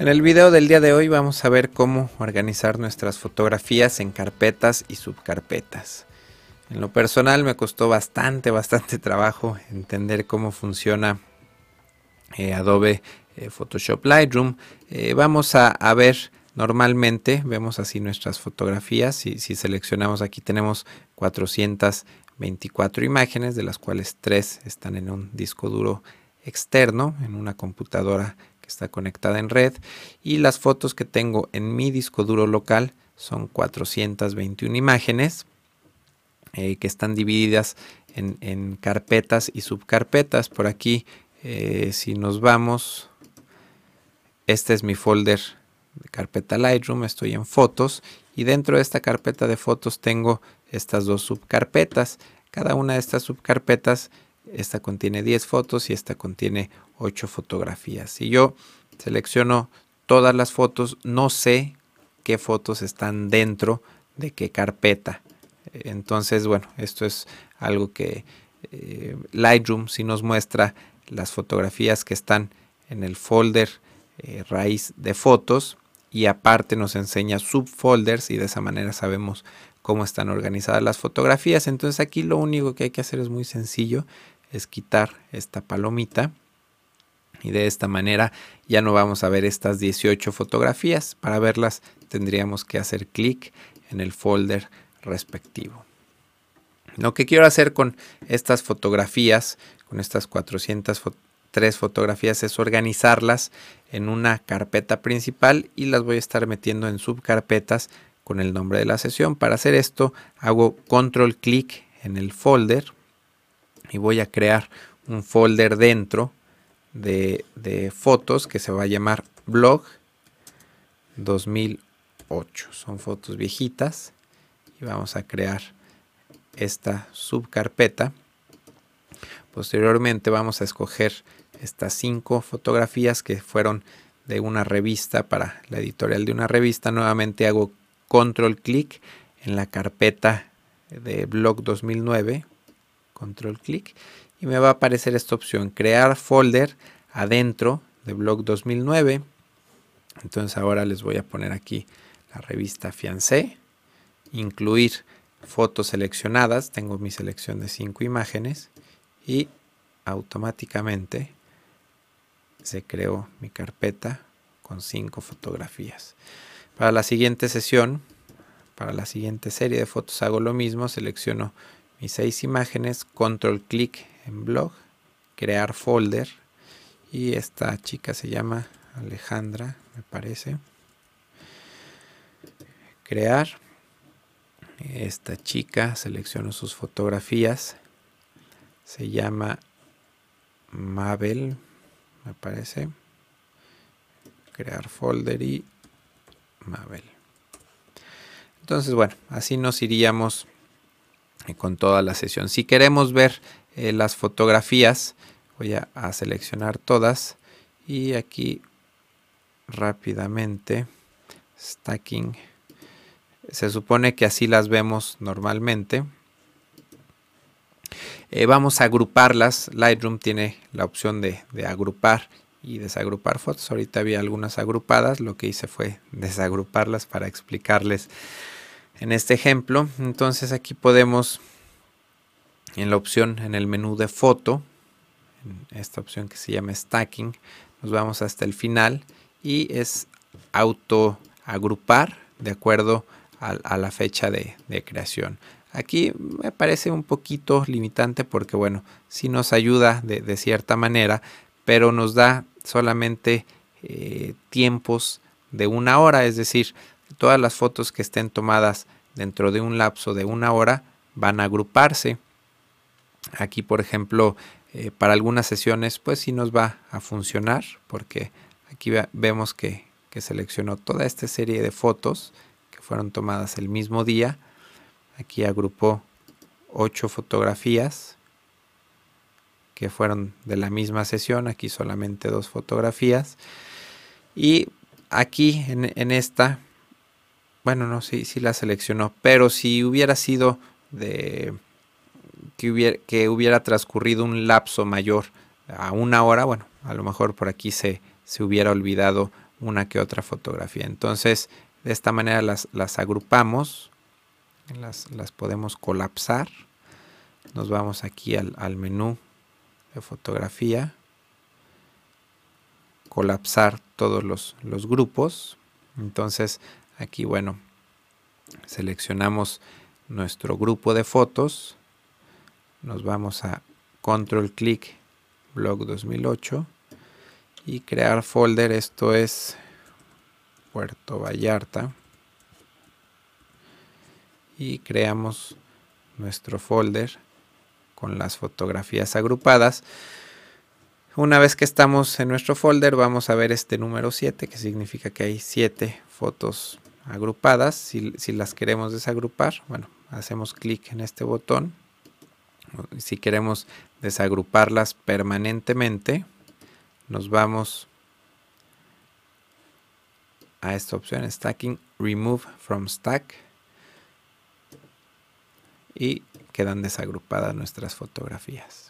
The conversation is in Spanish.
En el video del día de hoy vamos a ver cómo organizar nuestras fotografías en carpetas y subcarpetas. En lo personal me costó bastante, bastante trabajo entender cómo funciona eh, Adobe eh, Photoshop Lightroom. Eh, vamos a, ver normalmente, vemos así nuestras fotografías. y si seleccionamos aquí tenemos 424 imágenes, de las cuales 3 están en un disco duro externo, en una computadora está conectada en red y las fotos que tengo en mi disco duro local son 421 imágenes eh, que están divididas en, carpetas y subcarpetas. Por aquí, eh, si nos vamos, este es mi folder de carpeta Lightroom, estoy en fotos y dentro de esta carpeta de fotos tengo estas dos subcarpetas. Cada una de estas subcarpetas esta contiene 10 fotos y esta contiene 8 fotografías. Si yo selecciono todas las fotos, no sé qué fotos están dentro de qué carpeta. Entonces, bueno, esto es algo que eh, Lightroom sí nos muestra las fotografías que están en el folder eh, raíz de fotos y aparte nos enseña subfolders y de esa manera sabemos cómo están organizadas las fotografías. Entonces aquí lo único que hay que hacer es muy sencillo, es quitar esta palomita y de esta manera ya no vamos a ver estas 18 fotografías. Para verlas tendríamos que hacer clic en el folder respectivo. Lo que quiero hacer con estas fotografías, con estas 403 fotografías, es organizarlas en una carpeta principal y las voy a estar metiendo en subcarpetas con el nombre de la sesión. Para hacer esto hago control clic en el folder y voy a crear un folder dentro de, fotos que se va a llamar blog 2008. Son fotos viejitas y vamos a crear esta subcarpeta. Posteriormente vamos a escoger estas cinco fotografías que fueron de una revista para la editorial de una revista. Nuevamente hago control clic en la carpeta de blog 2009 control clic y me va a aparecer esta opción, crear folder adentro de blog 2009. Entonces ahora les voy a poner aquí la revista Fiancé, incluir fotos seleccionadas, tengo mi selección de 5 imágenes y automáticamente se creó mi carpeta con 5 fotografías. Para la siguiente sesión, para la siguiente serie de fotos hago lo mismo, selecciono mis seis imágenes, control clic blog, crear folder y esta chica se llama Alejandra, me parece. Crear. Esta chica, selecciono sus fotografías. Se llama Mabel, me parece. Crear folder y Mabel. Entonces, bueno, así nos iríamos con toda la sesión. Si queremos ver eh, las fotografías, voy a, seleccionar todas y aquí rápidamente stacking. Se supone que así las vemos normalmente. Eh, vamos a agruparlas. Lightroom tiene la opción de, de, agrupar y desagrupar fotos. Ahorita había algunas agrupadas. Lo que hice fue desagruparlas para explicarles en este ejemplo. Entonces aquí podemos en la opción en el menú de foto, en esta opción que se llama stacking, nos vamos hasta el final y es auto agrupar de acuerdo a, la fecha de, creación. Aquí me parece un poquito limitante porque bueno, sí nos ayuda de, cierta manera, pero nos da solamente eh, tiempos de una hora, es decir, todas las fotos que estén tomadas dentro de un lapso de una hora van a agruparse. Aquí, por ejemplo, eh, para algunas sesiones, pues sí nos va a funcionar, porque aquí vemos que, que seleccionó toda esta serie de fotos que fueron tomadas el mismo día. Aquí agrupó ocho fotografías que fueron de la misma sesión, aquí solamente dos fotografías. Y aquí en, en esta bueno, no, sí, sí la seleccionó. Pero si hubiera sido de que hubiera, transcurrido un lapso mayor a una hora, bueno, a lo mejor por aquí se, se hubiera olvidado una que otra fotografía. Entonces, de esta manera las, las agrupamos, las, las, podemos colapsar. Nos vamos aquí al, al menú de fotografía, colapsar todos los, los grupos. Entonces, aquí, bueno, seleccionamos nuestro grupo de fotos, nos vamos a control clic blog 2008 y crear folder, esto es Puerto Vallarta y creamos nuestro folder con las fotografías agrupadas. Una vez que estamos en nuestro folder vamos a ver este número 7 que significa que hay 7 fotos agrupadas. Si, si, las queremos desagrupar, bueno, hacemos clic en este botón. Si queremos desagruparlas permanentemente, nos vamos a esta opción Stacking Remove from Stack y quedan desagrupadas nuestras fotografías.